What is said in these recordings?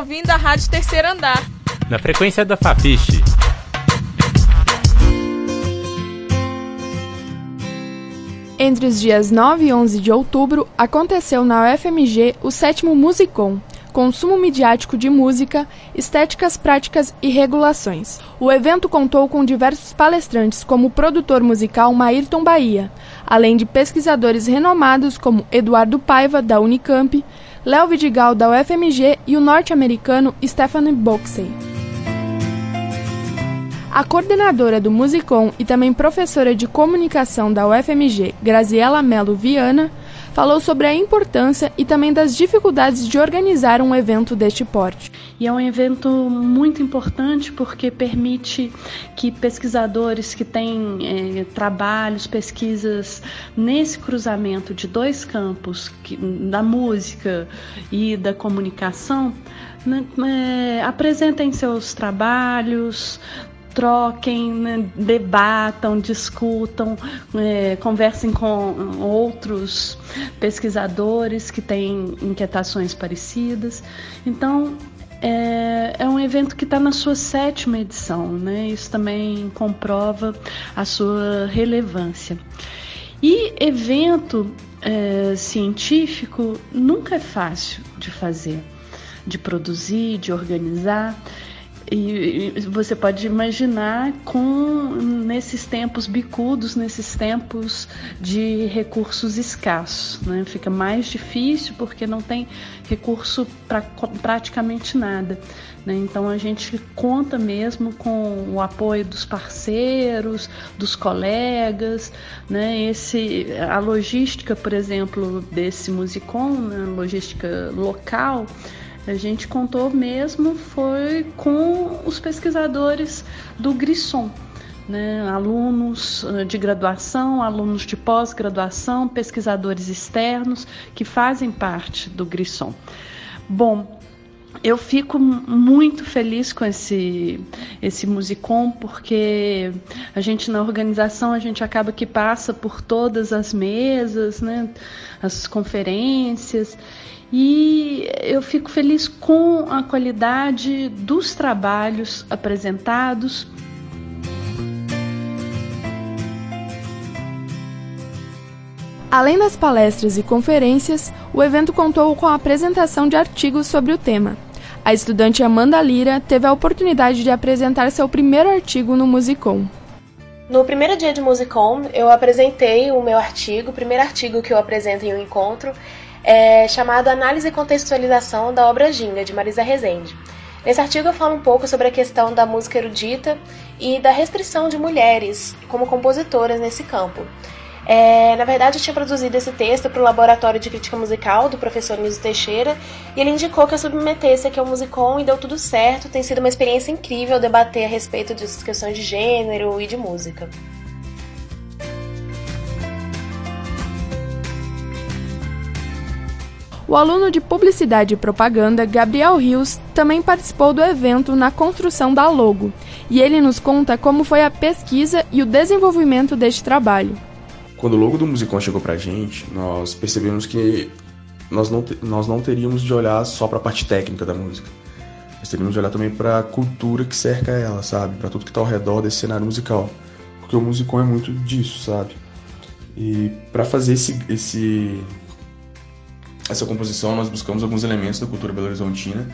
ouvindo a Rádio Terceiro Andar. Na frequência da Fafiche. Entre os dias 9 e 11 de outubro, aconteceu na UFMG o sétimo Musicom, consumo midiático de música, estéticas práticas e regulações. O evento contou com diversos palestrantes, como o produtor musical Maírton Bahia, além de pesquisadores renomados como Eduardo Paiva, da Unicamp, Léo Vidigal, da UFMG e o norte-americano Stephanie Boxey. A coordenadora do Musicom e também professora de comunicação da UFMG, Graziela Melo Viana, falou sobre a importância e também das dificuldades de organizar um evento deste porte. E é um evento muito importante porque permite que pesquisadores que têm é, trabalhos, pesquisas nesse cruzamento de dois campos, que, da música e da comunicação, né, é, apresentem seus trabalhos, troquem, né, debatam, discutam, é, conversem com outros pesquisadores que têm inquietações parecidas. Então, é, é, um evento que está na sua sétima edição, né? Isso também comprova a sua relevância. E evento é, científico nunca é fácil de fazer, de produzir, de organizar. E você pode imaginar com nesses tempos bicudos, nesses tempos de recursos escassos, né? Fica mais difícil porque não tem recurso para praticamente nada. Né? Então a gente conta mesmo com o apoio dos parceiros, dos colegas, né? Esse, a logística, por exemplo, desse Musicom, né? logística local, a gente contou mesmo foi com os pesquisadores do Grissom. Né, alunos eh, de graduação, alunos de pós-graduação, pesquisadores externos que fazem parte do Grissom. Bom, eu fico muito feliz com esse esse musicom porque a gente na organização a gente acaba que passa por todas as mesas, né, as conferências e eu fico feliz com a qualidade dos trabalhos apresentados. Além das palestras e conferências, o evento contou com a apresentação de artigos sobre o tema. A estudante Amanda Lira teve a oportunidade de apresentar seu primeiro artigo no Musicom. No primeiro dia de Musicom, eu apresentei o meu artigo, o primeiro artigo que eu apresento em um encontro, é, chamado Análise e Contextualização da Obra Ginga, de Marisa Rezende. Nesse artigo eu falo um pouco sobre a questão da música erudita e da restrição de mulheres como compositoras nesse campo. É, na verdade, eu tinha produzido esse texto para o Laboratório de Crítica Musical do professor Nilson Teixeira e ele indicou que eu submetesse aqui ao Musicom e deu tudo certo. Tem sido uma experiência incrível debater a respeito dessas questões de gênero e de música. O aluno de Publicidade e Propaganda, Gabriel Rios, também participou do evento na construção da logo, e ele nos conta como foi a pesquisa e o desenvolvimento deste trabalho. Quando o logo do Musicom chegou pra gente, nós percebemos que nós não, nós não teríamos de olhar só para a parte técnica da música. Nós teríamos de olhar também para a cultura que cerca ela, sabe? Para tudo que está ao redor desse cenário musical. Porque o Musicom é muito disso, sabe? E para fazer esse, esse essa composição, nós buscamos alguns elementos da cultura belo-horizontina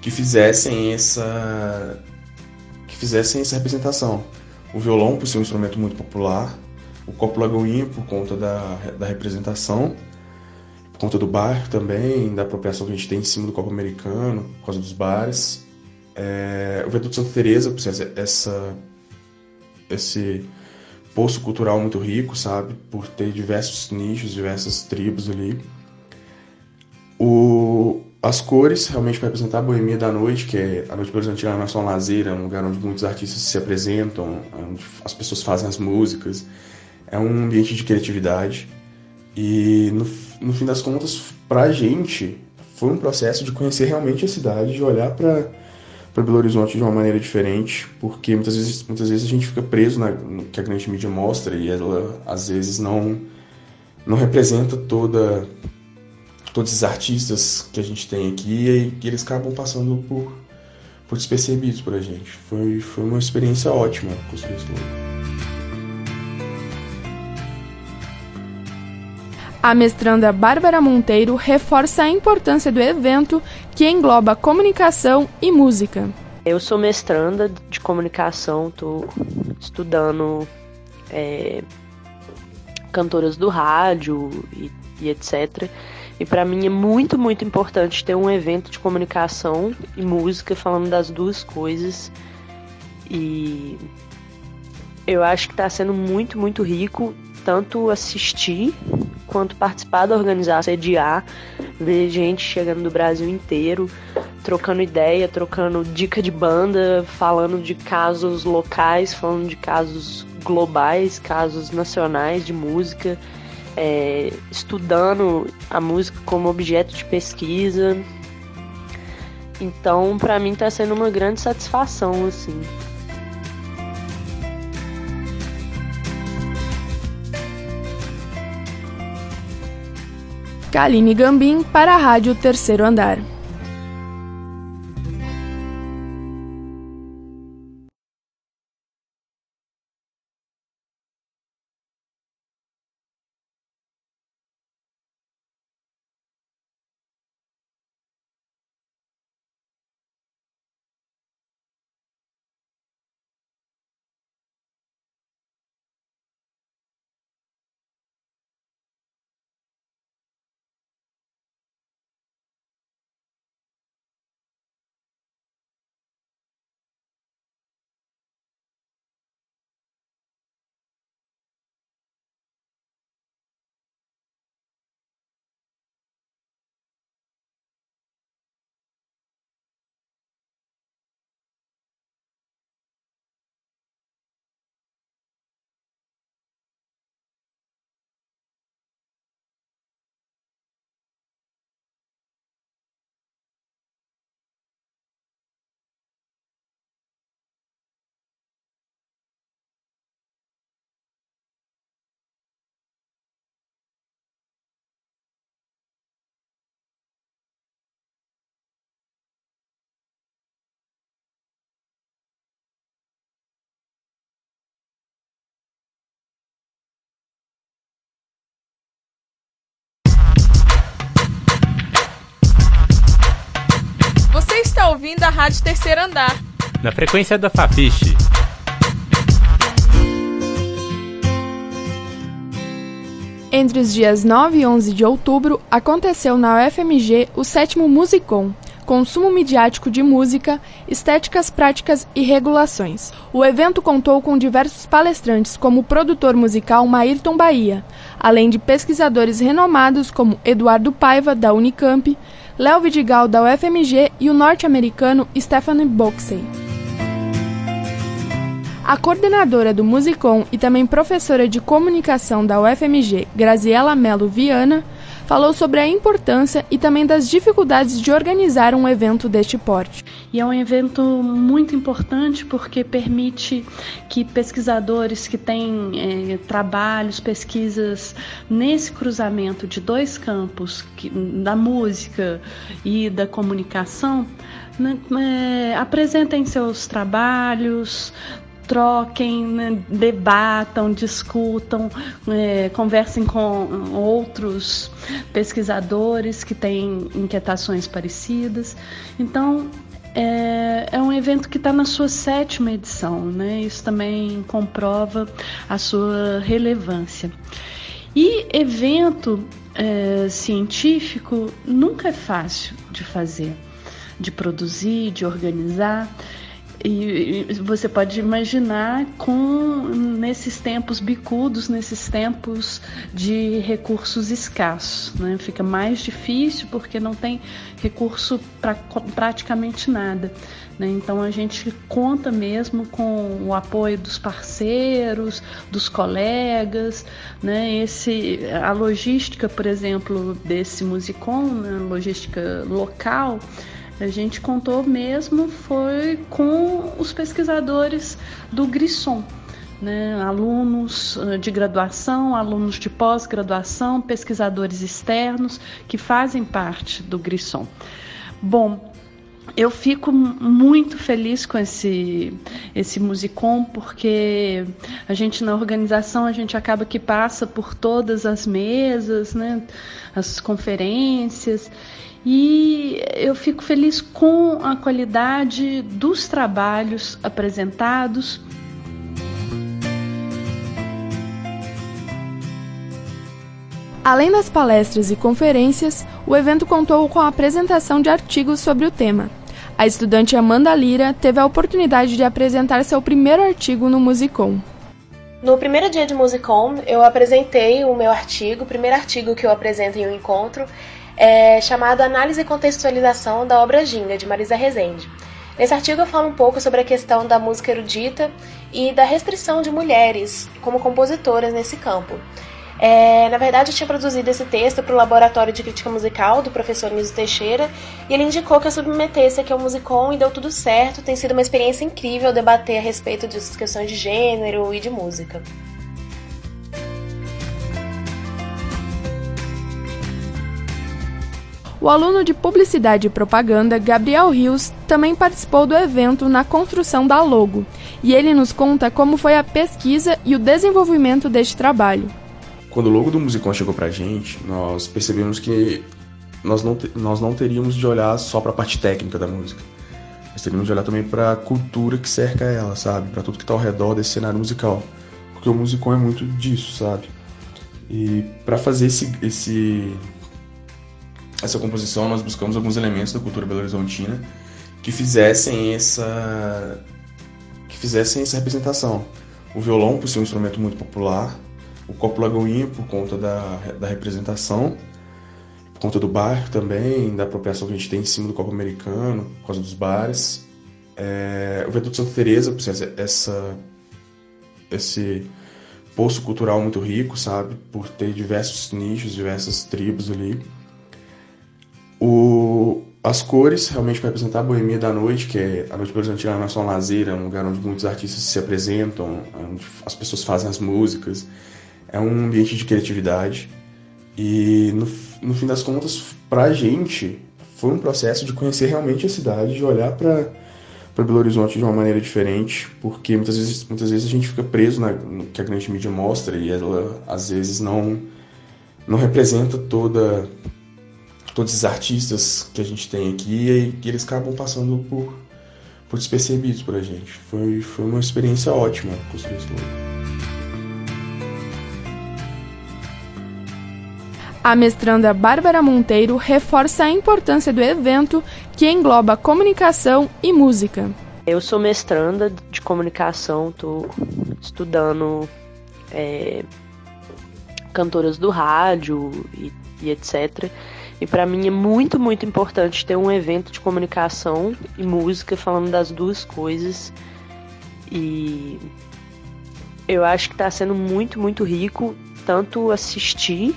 que fizessem essa que fizessem essa representação. O violão, por ser um instrumento muito popular, o copo lagoinha, por conta da, da representação, por conta do bairro também, da apropriação que a gente tem em cima do copo americano, por causa dos bares. É, o Viaduto Santa Teresa, por ser essa, esse poço cultural muito rico, sabe? Por ter diversos nichos, diversas tribos ali. O, as cores realmente vai representar a boemia da noite, que é a noite horizontal não é só um lazer, é um lugar onde muitos artistas se apresentam, onde as pessoas fazem as músicas. É um ambiente de criatividade. E no, no fim das contas, pra gente, foi um processo de conhecer realmente a cidade, de olhar para para Belo Horizonte de uma maneira diferente, porque muitas vezes, muitas vezes a gente fica preso na, no que a grande mídia mostra e ela às vezes não não representa toda todos esses artistas que a gente tem aqui e eles acabam passando por, por despercebidos por a gente. Foi, foi uma experiência ótima construir esse logo. A mestranda Bárbara Monteiro reforça a importância do evento que engloba comunicação e música. Eu sou mestranda de comunicação, estou estudando é, cantoras do rádio e, e etc. E para mim é muito, muito importante ter um evento de comunicação e música falando das duas coisas. E eu acho que está sendo muito, muito rico tanto assistir quanto participar da organização, sediar, ver gente chegando do Brasil inteiro, trocando ideia, trocando dica de banda, falando de casos locais, falando de casos globais, casos nacionais de música, é, estudando a música como objeto de pesquisa. Então, para mim, está sendo uma grande satisfação, assim. Kaline Gambim para a Rádio Terceiro Andar. Está ouvindo a Rádio Terceiro Andar. Na frequência da Fafiche. Entre os dias 9 e 11 de outubro, aconteceu na UFMG o sétimo Musicom, consumo midiático de música, estéticas práticas e regulações. O evento contou com diversos palestrantes, como o produtor musical Maírton Bahia, além de pesquisadores renomados como Eduardo Paiva, da Unicamp, Léo Vidigal, da UFMG, e o norte-americano Stephanie Boxey. A coordenadora do Musicom e também professora de comunicação da UFMG, Graziela Melo Viana, falou sobre a importância e também das dificuldades de organizar um evento deste porte. E é um evento muito importante porque permite que pesquisadores que têm é, trabalhos, pesquisas nesse cruzamento de dois campos, que, da música e da comunicação, né, é, apresentem seus trabalhos, troquem, né, debatam, discutam, é, conversem com outros pesquisadores que têm inquietações parecidas. Então, é, é, um evento que está na sua sétima edição, né? Isso também comprova a sua relevância. E evento é, científico nunca é fácil de fazer, de produzir, de organizar. E você pode imaginar com nesses tempos bicudos, nesses tempos de recursos escassos, né? Fica mais difícil porque não tem recurso para praticamente nada. Né? Então a gente conta mesmo com o apoio dos parceiros, dos colegas, né? Esse, a logística, por exemplo, desse Musicom, né? logística local, a gente contou mesmo foi com os pesquisadores do Grissom. né, alunos de graduação, alunos de pós-graduação, pesquisadores externos que fazem parte do Grissom. Bom, eu fico muito feliz com esse esse musicom porque a gente na organização a gente acaba que passa por todas as mesas, né, as conferências e eu fico feliz com a qualidade dos trabalhos apresentados. Além das palestras e conferências, o evento contou com a apresentação de artigos sobre o tema. A estudante Amanda Lira teve a oportunidade de apresentar seu primeiro artigo no Musicom. No primeiro dia de Musicom, eu apresentei o meu artigo, o primeiro artigo que eu apresento em um encontro, é chamado Análise e Contextualização da Obra Ginga, de Marisa Rezende. Nesse artigo eu falo um pouco sobre a questão da música erudita e da restrição de mulheres como compositoras nesse campo. É, na verdade, eu tinha produzido esse texto para o Laboratório de Crítica Musical do professor Nilson Teixeira e ele indicou que eu submetesse aqui ao Musicom e deu tudo certo. Tem sido uma experiência incrível debater a respeito dessas questões de gênero e de música. O aluno de Publicidade e Propaganda, Gabriel Rios, também participou do evento na construção da logo, e ele nos conta como foi a pesquisa e o desenvolvimento deste trabalho. Quando o logo do Musicom chegou pra gente, nós percebemos que nós não, nós não teríamos de olhar só para a parte técnica da música. Nós teríamos de olhar também para a cultura que cerca ela, sabe? Para tudo que está ao redor desse cenário musical. Porque o Musicom é muito disso, sabe? E para fazer esse, esse, essa composição, nós buscamos alguns elementos da cultura belo-horizontina que fizessem essa que fizessem essa representação. O violão, por ser um instrumento muito popular, o Copo Lagoinha por conta da, da representação, por conta do bairro também, da apropriação que a gente tem em cima do copo americano, por causa dos bares. É, o Viaduto Santa Teresa, por ser essa, esse poço cultural muito rico, sabe? Por ter diversos nichos, diversas tribos ali. O, as cores, realmente para representar a boemia da noite, que é a noite Horizontina não é só um lazer, é um lugar onde muitos artistas se apresentam, onde as pessoas fazem as músicas é um ambiente de criatividade e no, no fim das contas, para a gente, foi um processo de conhecer realmente a cidade, de olhar para para Belo Horizonte de uma maneira diferente, porque muitas vezes, muitas vezes a gente fica preso na, no que a grande mídia mostra e ela às vezes não não representa toda todos os artistas que a gente tem aqui e, e eles acabam passando por por despercebidos para a gente. Foi foi uma experiência ótima construir esse lugar. A mestranda Bárbara Monteiro reforça a importância do evento que engloba comunicação e música. Eu sou mestranda de comunicação, estou estudando é, cantoras do rádio e, e etc. E para mim é muito, muito importante ter um evento de comunicação e música falando das duas coisas. E eu acho que está sendo muito, muito rico tanto assistir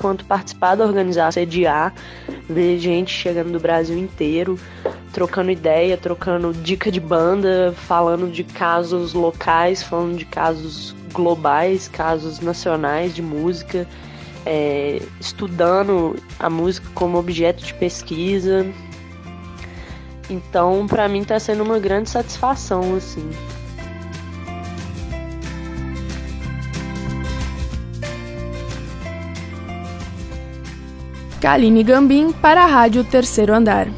quanto participar da organização, sediar, ver gente chegando do Brasil inteiro, trocando ideia, trocando dica de banda, falando de casos locais, falando de casos globais, casos nacionais de música, é, estudando a música como objeto de pesquisa. Então, para mim, está sendo uma grande satisfação, assim. Kaline Gambim para a Rádio Terceiro Andar.